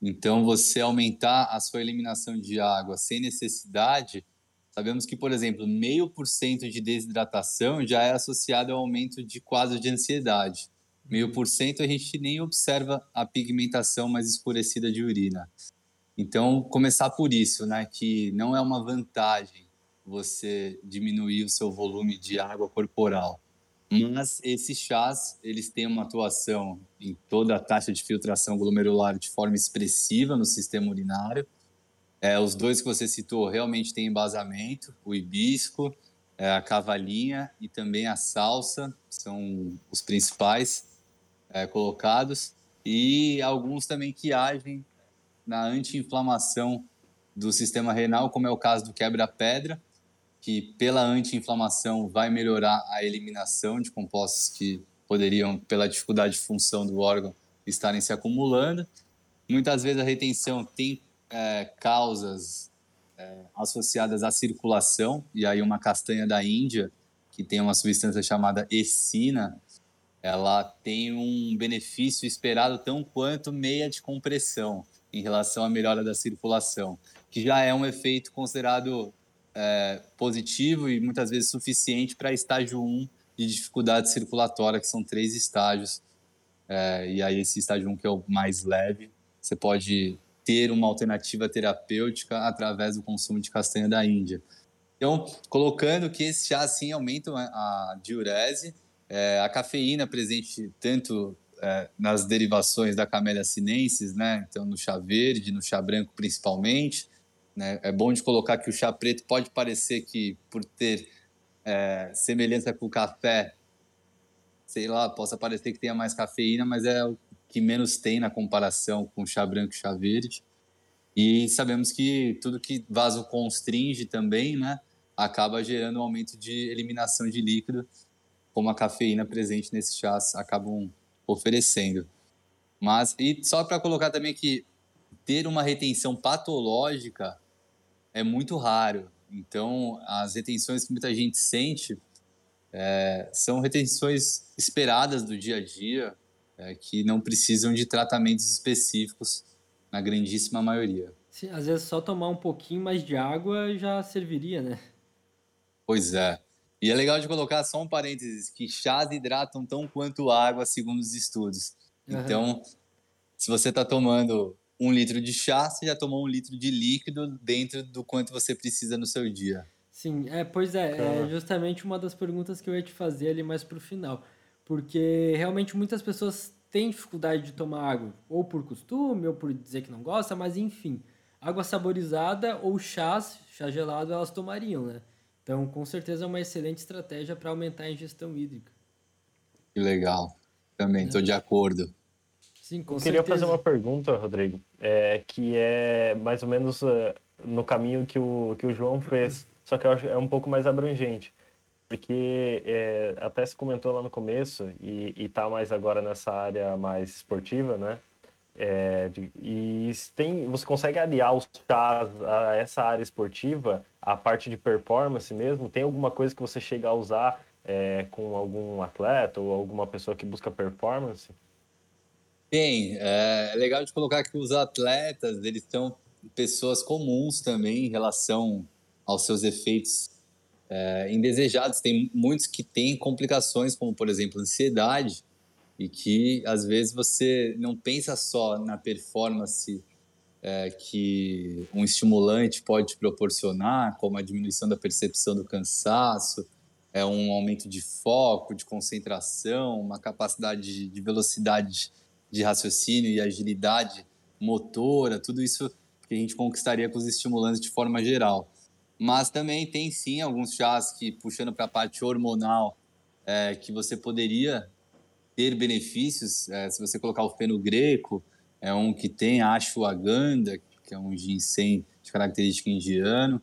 Então, você aumentar a sua eliminação de água sem necessidade, sabemos que, por exemplo, meio por cento de desidratação já é associado ao aumento de quadro de ansiedade. Meio por cento a gente nem observa a pigmentação mais escurecida de urina. Então, começar por isso, né, que não é uma vantagem você diminuir o seu volume de água corporal. Mas esses chás, eles têm uma atuação em toda a taxa de filtração glomerular de forma expressiva no sistema urinário. É, os dois que você citou realmente têm embasamento, o hibisco, é, a cavalinha e também a salsa, são os principais é, colocados. E alguns também que agem na anti-inflamação do sistema renal, como é o caso do quebra-pedra, que pela anti-inflamação vai melhorar a eliminação de compostos que poderiam, pela dificuldade de função do órgão, estarem se acumulando. Muitas vezes a retenção tem é, causas é, associadas à circulação, e aí uma castanha da Índia, que tem uma substância chamada essina, ela tem um benefício esperado tão quanto meia de compressão em relação à melhora da circulação, que já é um efeito considerado é, positivo e muitas vezes suficiente para estágio 1 de dificuldade circulatória, que são três estágios. É, e aí, esse estágio 1, que é o mais leve, você pode ter uma alternativa terapêutica através do consumo de castanha da Índia. Então, colocando que esse chá, sim, aumenta a diurese, é, a cafeína presente tanto é, nas derivações da Camellia sinensis, né? Então, no chá verde, no chá branco principalmente, né? É bom de colocar que o chá preto pode parecer que, por ter é, semelhança com o café, sei lá, possa parecer que tenha mais cafeína, mas é o que menos tem na comparação com o chá branco e chá verde. E sabemos que tudo que vaso constringe também, né, acaba gerando um aumento de eliminação de líquido, como a cafeína presente nesses chás acabam oferecendo. Mas, e só para colocar também que ter uma retenção patológica é muito raro. Então, as retenções que muita gente sente é, são retenções esperadas do dia a dia, é, que não precisam de tratamentos específicos, na grandíssima maioria.
Sim, às vezes só tomar um pouquinho mais de água já serviria, né?
Pois é. E é legal de colocar só um parênteses, que chás hidratam tão quanto água, segundo os estudos. Uhum. Então, se você está tomando um litro de chá, você já tomou um litro de líquido dentro do quanto você precisa no seu dia.
Sim, é, pois é, é justamente uma das perguntas que eu ia te fazer ali mais pro final. Porque realmente muitas pessoas têm dificuldade de tomar água, ou por costume, ou por dizer que não gosta, mas enfim, água saborizada ou chás, chá gelado, elas tomariam, né? Então, com certeza é uma excelente estratégia para aumentar a ingestão hídrica.
Que legal. Também estou é. de acordo.
Sim, com Eu queria fazer uma pergunta, Rodrigo, é, que é mais ou menos uh, no caminho que o, que o João fez, só que eu acho é um pouco mais abrangente. Porque é, até se comentou lá no começo, e, está mais agora nessa área mais esportiva, né? É, de, e tem, você consegue aliar os chás a essa área esportiva, a parte de performance mesmo? Tem alguma coisa que você chega a usar é, com algum atleta ou alguma pessoa que busca performance?
Tem. É, é legal de colocar que os atletas, eles são pessoas comuns também em relação aos seus efeitos é, indesejados. Tem muitos que têm complicações, como, por exemplo, ansiedade, e que, às vezes, você não pensa só na performance é, que um estimulante pode te proporcionar, como a diminuição da percepção do cansaço, é um aumento de foco, de concentração, uma capacidade de velocidade de raciocínio e agilidade motora, tudo isso que a gente conquistaria com os estimulantes de forma geral. Mas também tem sim alguns chás que, puxando para a parte hormonal, é, que você poderia ter benefícios. É, se você colocar o fenogreco, é um que tem a ashwagandha, que é um ginseng de característica indiano.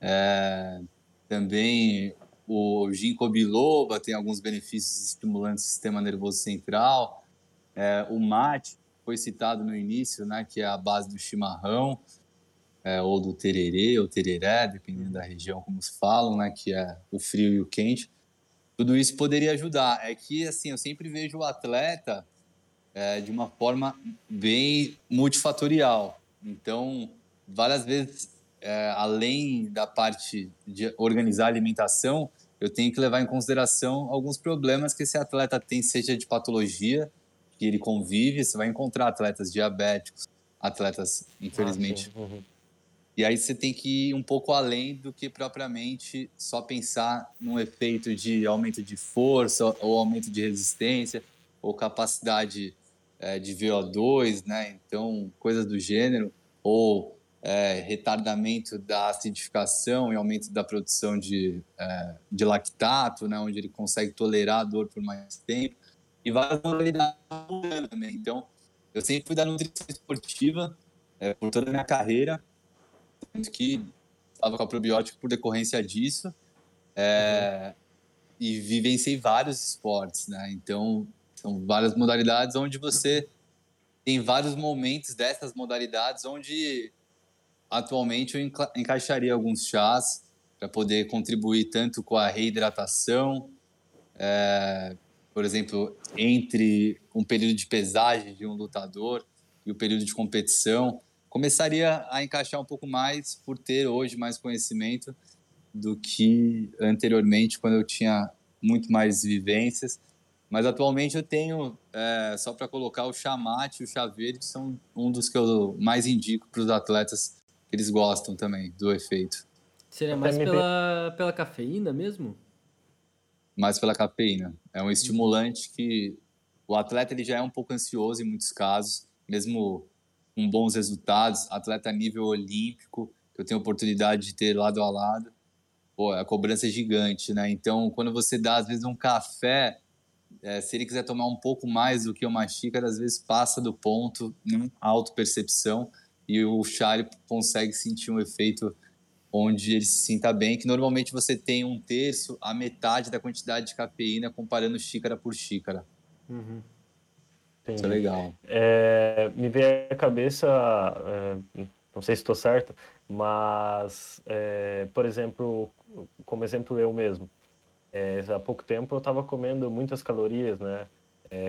É, também o ginkgo biloba tem alguns benefícios estimulantes do sistema nervoso central. É, o mate foi citado no início, né, que é a base do chimarrão, é, ou do tererê, ou tereré, dependendo da região como se falam, né, que é o frio e o quente. Tudo isso poderia ajudar. É que, assim, eu sempre vejo o atleta é, de uma forma bem multifatorial. Então, várias vezes, é, além da parte de organizar a alimentação, eu tenho que levar em consideração alguns problemas que esse atleta tem, seja de patologia, que ele convive, você vai encontrar atletas diabéticos, atletas, infelizmente, ah, uhum. E aí você tem que ir um pouco além do que propriamente só pensar num efeito de aumento de força ou aumento de resistência ou capacidade é, de VO2, né? Então, coisas do gênero, ou é, retardamento da acidificação e aumento da produção de, é, de lactato, né? Onde ele consegue tolerar a dor por mais tempo. E várias modalidades também. Então, eu sempre fui da nutrição esportiva por toda a minha carreira que estava com a probiótico por decorrência disso. É, uhum. E vivenciei vários esportes, né? Então, são várias modalidades onde você tem vários momentos dessas modalidades onde atualmente eu enca encaixaria alguns chás para poder contribuir tanto com a reidratação, é, por exemplo, entre um período de pesagem de um lutador e o período de competição, começaria a encaixar um pouco mais por ter hoje mais conhecimento do que anteriormente, quando eu tinha muito mais vivências. Mas atualmente eu tenho, é, só para colocar, o chamate e o chá verde são um dos que eu mais indico para os atletas que eles gostam também do efeito.
Seria mais pela, pela cafeína mesmo?
Mais pela cafeína. É um estimulante que o atleta ele já é um pouco ansioso em muitos casos, mesmo com bons resultados, atleta nível olímpico, que eu tenho oportunidade de ter lado a lado. Pô, a cobrança é gigante, né? Então, quando você dá, às vezes, um café, é, se ele quiser tomar um pouco mais do que uma xícara, às vezes passa do ponto em auto-percepção e o chá ele consegue sentir um efeito onde ele se sinta bem, que normalmente você tem um terço a metade da quantidade de cafeína comparando xícara por xícara.
Uhum.
Isso é legal.
É, me veio à cabeça, é, não sei se estou certo, mas, é, por exemplo, como exemplo eu mesmo, é, há pouco tempo eu estava comendo muitas calorias, né?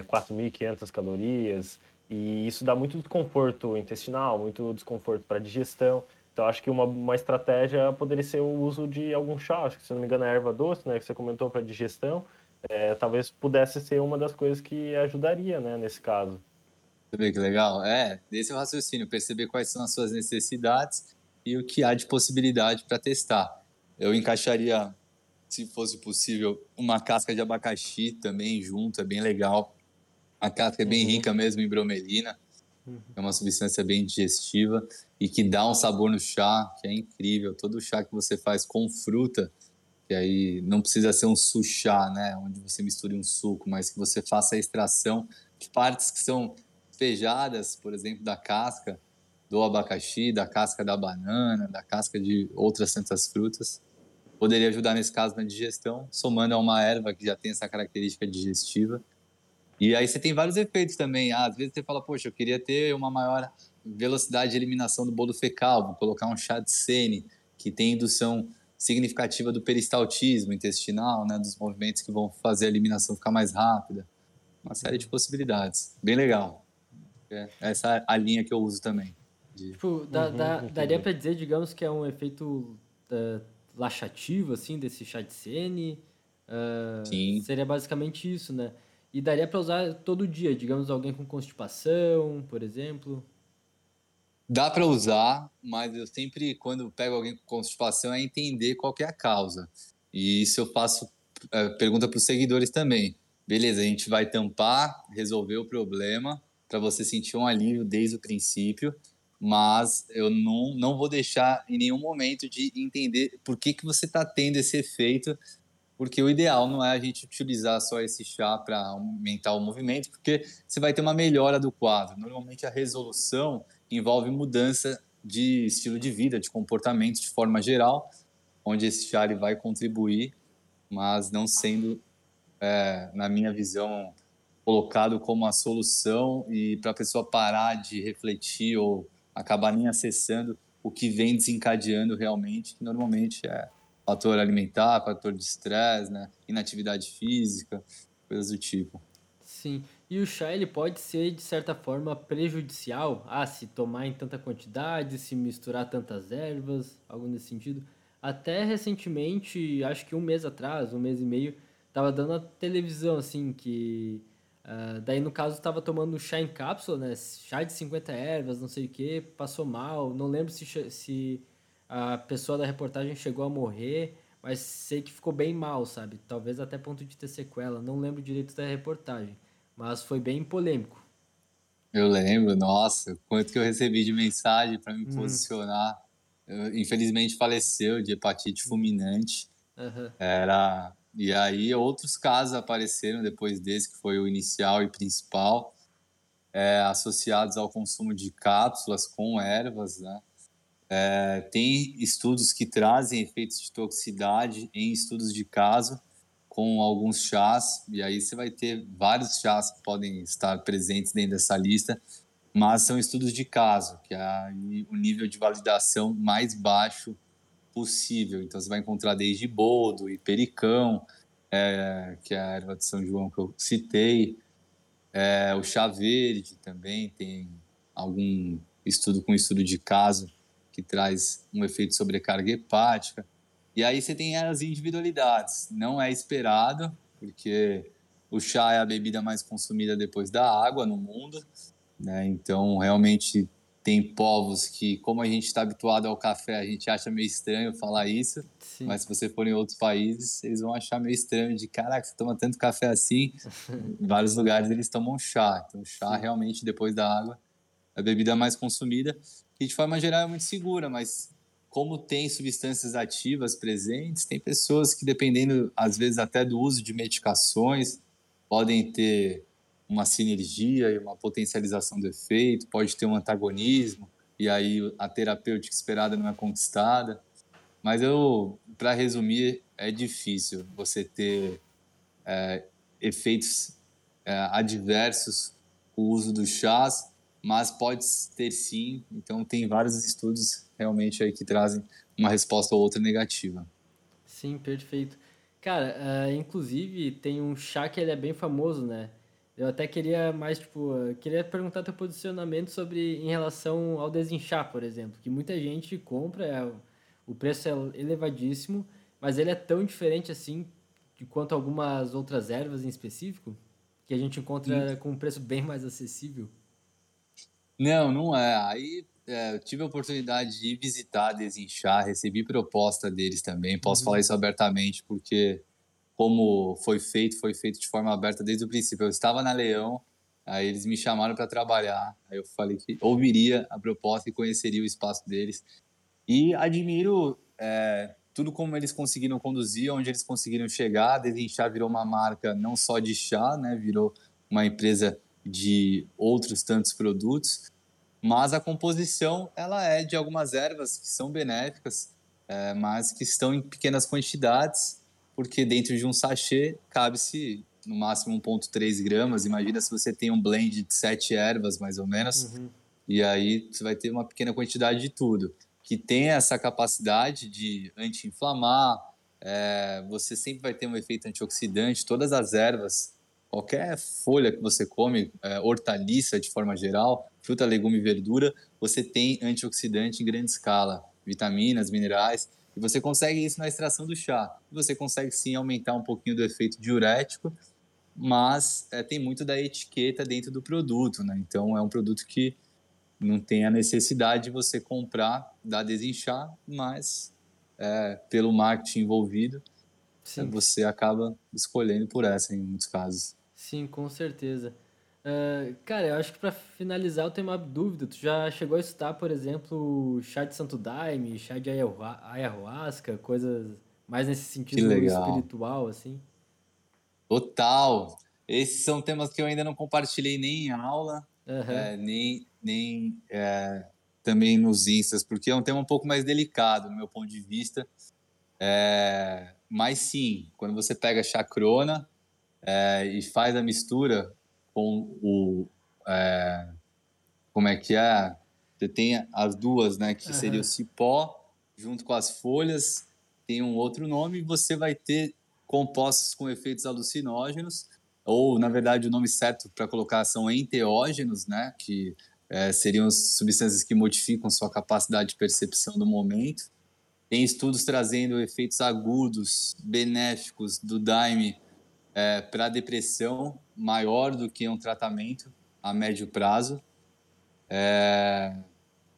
4.500 é, calorias, e isso dá muito desconforto intestinal, muito desconforto para a digestão. Então, acho que uma, uma estratégia poderia ser o uso de algum chá, acho que, se não me engano, é erva doce, né, que você comentou para digestão, é, talvez pudesse ser uma das coisas que ajudaria, né, nesse caso.
Você vê que legal? É, esse é o raciocínio, perceber quais são as suas necessidades e o que há de possibilidade para testar. Eu encaixaria, se fosse possível, uma casca de abacaxi também junto, é bem legal. A casca é bem uhum. rica mesmo em bromelina, uhum. é uma substância bem digestiva e que dá um sabor no chá que é incrível. Todo chá que você faz com fruta, que aí não precisa ser um suchá, né, onde você misture um suco, mas que você faça a extração de partes que são pejadas, por exemplo, da casca do abacaxi, da casca da banana, da casca de outras tantas frutas. Poderia ajudar nesse caso na digestão, somando a uma erva que já tem essa característica digestiva. E aí você tem vários efeitos também. Ah, às vezes você fala, poxa, eu queria ter uma maior velocidade de eliminação do bolo fecal, vou colocar um chá de sene, que tem indução significativa do peristaltismo intestinal, né, dos movimentos que vão fazer a eliminação ficar mais rápida. Uma série de possibilidades. Bem legal. É, essa é a linha que eu uso também.
De... Tipo, da, da, daria para dizer, digamos, que é um efeito uh, laxativo, assim, desse chá de sene. Uh,
Sim.
Seria basicamente isso, né? E daria para usar todo dia, digamos, alguém com constipação, por exemplo.
Dá para usar, mas eu sempre, quando pego alguém com constipação, é entender qual é a causa. E isso eu faço é, pergunta para os seguidores também. Beleza, a gente vai tampar, resolver o problema para você sentir um alívio desde o princípio, mas eu não, não vou deixar em nenhum momento de entender por que, que você está tendo esse efeito, porque o ideal não é a gente utilizar só esse chá para aumentar o movimento, porque você vai ter uma melhora do quadro. Normalmente a resolução envolve mudança de estilo de vida, de comportamento de forma geral, onde esse chá vai contribuir, mas não sendo, é, na minha visão, colocado como a solução e para a pessoa parar de refletir ou acabar nem acessando o que vem desencadeando realmente, que normalmente é fator alimentar, fator de estresse, né, inatividade física, coisas do tipo.
Sim. E o chá ele pode ser de certa forma prejudicial, ah, se tomar em tanta quantidade, se misturar tantas ervas, algo nesse sentido. Até recentemente, acho que um mês atrás, um mês e meio, tava dando a televisão assim que uh, daí no caso tava tomando chá em cápsula, né? Chá de 50 ervas, não sei o que, passou mal, não lembro se se a pessoa da reportagem chegou a morrer, mas sei que ficou bem mal, sabe? Talvez até ponto de ter sequela. Não lembro direito da reportagem, mas foi bem polêmico.
Eu lembro, nossa, quanto que eu recebi de mensagem para me hum. posicionar. Eu, infelizmente faleceu de hepatite fulminante. Uhum. Era e aí outros casos apareceram depois desse que foi o inicial e principal, é, associados ao consumo de cápsulas com ervas, né? É, tem estudos que trazem efeitos de toxicidade em estudos de caso com alguns chás, e aí você vai ter vários chás que podem estar presentes dentro dessa lista, mas são estudos de caso, que é o nível de validação mais baixo possível. Então você vai encontrar desde boldo e pericão, é, que é a erva de São João que eu citei, é, o chá verde também tem algum estudo com estudo de caso que traz um efeito sobrecarga hepática. E aí você tem as individualidades. Não é esperado, porque o chá é a bebida mais consumida depois da água no mundo. Né? Então, realmente, tem povos que, como a gente está habituado ao café, a gente acha meio estranho falar isso. Sim. Mas se você for em outros países, eles vão achar meio estranho de, caraca, você toma tanto café assim. em vários lugares eles tomam chá. Então, chá Sim. realmente, depois da água, é a bebida mais consumida que de forma geral é muito segura, mas como tem substâncias ativas presentes, tem pessoas que, dependendo, às vezes, até do uso de medicações, podem ter uma sinergia e uma potencialização do efeito, pode ter um antagonismo, e aí a terapêutica esperada não é conquistada. Mas eu, para resumir, é difícil você ter é, efeitos é, adversos com o uso dos chás mas pode ter sim. Então tem vários estudos realmente aí que trazem uma resposta ou outra negativa.
Sim, perfeito. Cara, uh, inclusive tem um chá que ele é bem famoso, né? Eu até queria mais, tipo, uh, queria perguntar teu posicionamento sobre em relação ao desinchar, por exemplo, que muita gente compra, é, o preço é elevadíssimo, mas ele é tão diferente assim de quanto algumas outras ervas em específico, que a gente encontra com um preço bem mais acessível.
Não, não é. Aí é, tive a oportunidade de visitar, desinchar, recebi proposta deles também. Posso uhum. falar isso abertamente, porque como foi feito, foi feito de forma aberta desde o princípio. Eu estava na Leão, aí eles me chamaram para trabalhar. Aí eu falei que ouviria a proposta e conheceria o espaço deles. E admiro é, tudo como eles conseguiram conduzir, onde eles conseguiram chegar. Desinchar virou uma marca não só de chá, né? Virou uma empresa de outros tantos produtos, mas a composição ela é de algumas ervas que são benéficas, é, mas que estão em pequenas quantidades, porque dentro de um sachê cabe-se no máximo 1,3 gramas. Imagina se você tem um blend de sete ervas, mais ou menos, uhum. e aí você vai ter uma pequena quantidade de tudo, que tem essa capacidade de anti-inflamar, é, você sempre vai ter um efeito antioxidante, todas as ervas qualquer folha que você come, é, hortaliça de forma geral, fruta, legume e verdura, você tem antioxidante em grande escala, vitaminas, minerais, e você consegue isso na extração do chá. Você consegue sim aumentar um pouquinho do efeito diurético, mas é, tem muito da etiqueta dentro do produto, né? Então é um produto que não tem a necessidade de você comprar da desinchar, mas é, pelo marketing envolvido, Sim. você acaba escolhendo por essa em muitos casos.
Sim, com certeza. Uh, cara, eu acho que para finalizar eu tenho uma dúvida. Tu já chegou a estudar, por exemplo, chá de santo daime, chá de ayahuasca, coisas mais nesse sentido espiritual, assim?
Total! Esses são temas que eu ainda não compartilhei nem em aula, uhum. é, nem, nem é, também nos instas, porque é um tema um pouco mais delicado, no meu ponto de vista. É, mas sim, quando você pega chacrona, é, e faz a mistura com o. É, como é que é? Você tem as duas, né? Que uhum. seria o cipó junto com as folhas, tem um outro nome, você vai ter compostos com efeitos alucinógenos, ou na verdade o nome certo para colocar são enteógenos, né? Que é, seriam substâncias que modificam sua capacidade de percepção do momento. Tem estudos trazendo efeitos agudos, benéficos do daime é, para depressão maior do que um tratamento a médio prazo. É,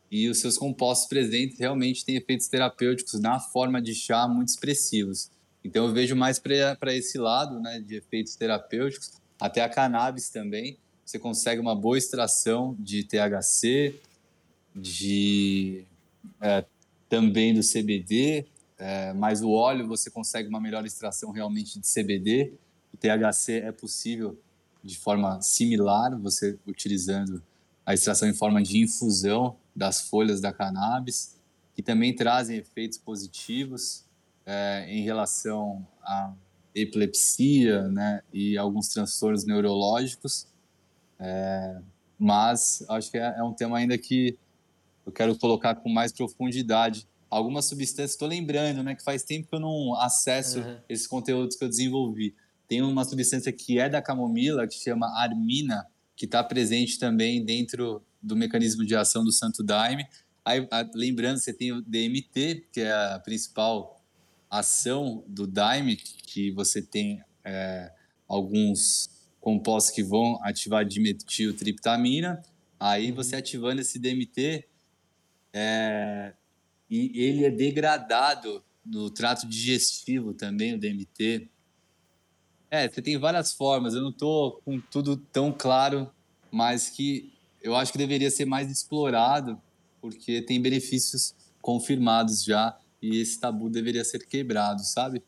e os seus compostos presentes realmente têm efeitos terapêuticos na forma de chá muito expressivos. Então eu vejo mais para esse lado, né, de efeitos terapêuticos, até a cannabis também. Você consegue uma boa extração de THC, de é, também do CBD, é, mas o óleo você consegue uma melhor extração realmente de CBD. O THC é possível de forma similar, você utilizando a extração em forma de infusão das folhas da cannabis, que também trazem efeitos positivos é, em relação à epilepsia né, e alguns transtornos neurológicos. É, mas acho que é, é um tema ainda que eu quero colocar com mais profundidade. Algumas substâncias, estou lembrando, né, que faz tempo que eu não acesso uhum. esses conteúdos que eu desenvolvi. Tem uma substância que é da camomila, que se chama armina, que está presente também dentro do mecanismo de ação do Santo Daime. Aí, a, lembrando, você tem o DMT, que é a principal ação do Daime, que você tem é, alguns compostos que vão ativar dimetiltriptamina. Aí uhum. você ativando esse DMT, é, e ele é degradado no trato digestivo também, o DMT. É, você tem várias formas, eu não estou com tudo tão claro, mas que eu acho que deveria ser mais explorado, porque tem benefícios confirmados já, e esse tabu deveria ser quebrado, sabe?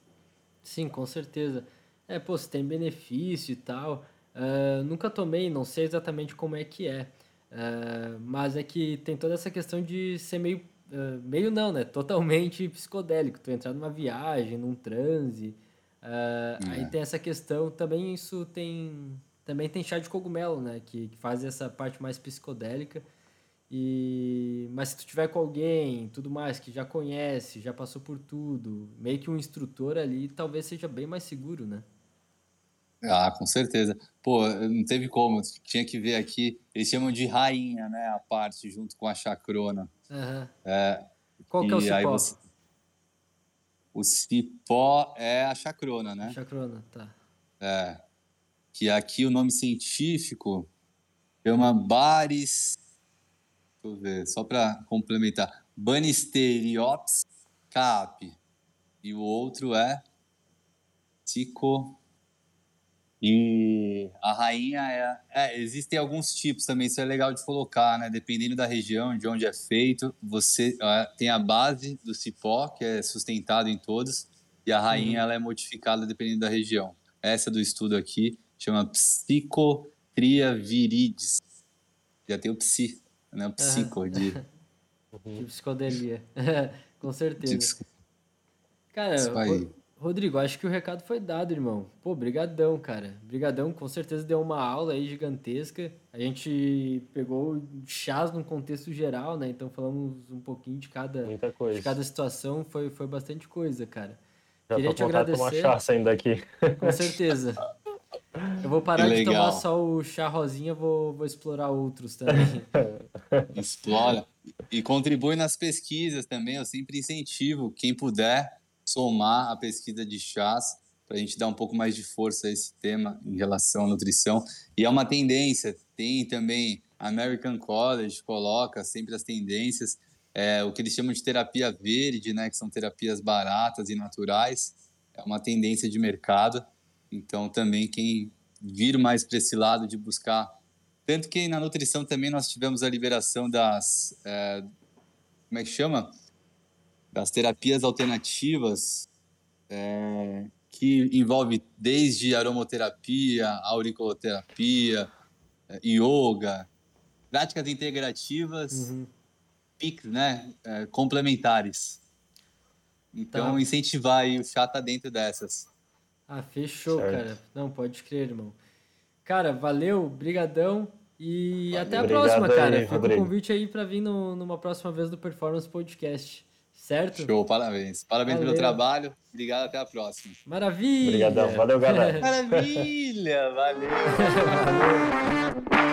Sim, com certeza. É, pô, tem benefício e tal. Uh, nunca tomei, não sei exatamente como é que é. Uh, mas é que tem toda essa questão de ser meio. Uh, meio não, né? Totalmente psicodélico. Tu entrar numa viagem, num transe. Uh, é. Aí tem essa questão. Também isso tem. Também tem chá de cogumelo, né? Que, que faz essa parte mais psicodélica. E, mas se tu tiver com alguém, tudo mais, que já conhece, já passou por tudo, meio que um instrutor ali, talvez seja bem mais seguro, né?
Ah, com certeza. Pô, não teve como, tinha que ver aqui. Eles chamam de rainha, né? A parte junto com a chacrona.
Uhum.
É,
Qual que é o cipó? Você...
O cipó é a chacrona, né?
Chacrona, tá.
É. Que aqui o nome científico chama Baris. Deixa eu ver, só para complementar. Banisteriopsis cap. E o outro é Cico e a rainha é, é, Existem alguns tipos também, isso é legal de colocar, né? Dependendo da região, de onde é feito, você é, tem a base do cipó, que é sustentado em todos, e a rainha uhum. ela é modificada dependendo da região. Essa do estudo aqui chama Psicotria viridis. Já tem o psi, né? O psico uhum. de...
de psicodelia. Com certeza. De... Cara, Rodrigo, acho que o recado foi dado, irmão. Pô, brigadão, cara. Brigadão, com certeza deu uma aula aí gigantesca. A gente pegou chás num contexto geral, né? Então falamos um pouquinho de cada, de cada situação. Foi, foi bastante coisa, cara.
Já Queria te agradecer. tomar chá saindo daqui.
Com certeza. Eu vou parar de tomar só o chá rosinha, vou, vou explorar outros também.
Explora. E contribui nas pesquisas também. Eu sempre incentivo quem puder somar a pesquisa de chás para a gente dar um pouco mais de força a esse tema em relação à nutrição. E é uma tendência, tem também American College, coloca sempre as tendências, é, o que eles chamam de terapia verde, né, que são terapias baratas e naturais, é uma tendência de mercado. Então, também quem vir mais para esse lado de buscar. Tanto que na nutrição também nós tivemos a liberação das. É, como é que chama? Das terapias alternativas, é, que envolve desde aromoterapia, auriculoterapia, é, yoga, práticas integrativas, uhum. PIC, né, é, complementares. Então, tá. incentivar aí, o chá tá dentro dessas.
Ah, fechou, certo. cara. Não, pode crer, irmão. Cara, valeu, brigadão e valeu. até a Obrigado próxima, cara. Fica o convite aí para vir no, numa próxima vez do Performance Podcast. Certo?
Show, parabéns. Parabéns Valeu. pelo trabalho. Obrigado, até a próxima.
Maravilha.
Obrigadão. Valeu, galera.
Maravilha. Valeu. Valeu.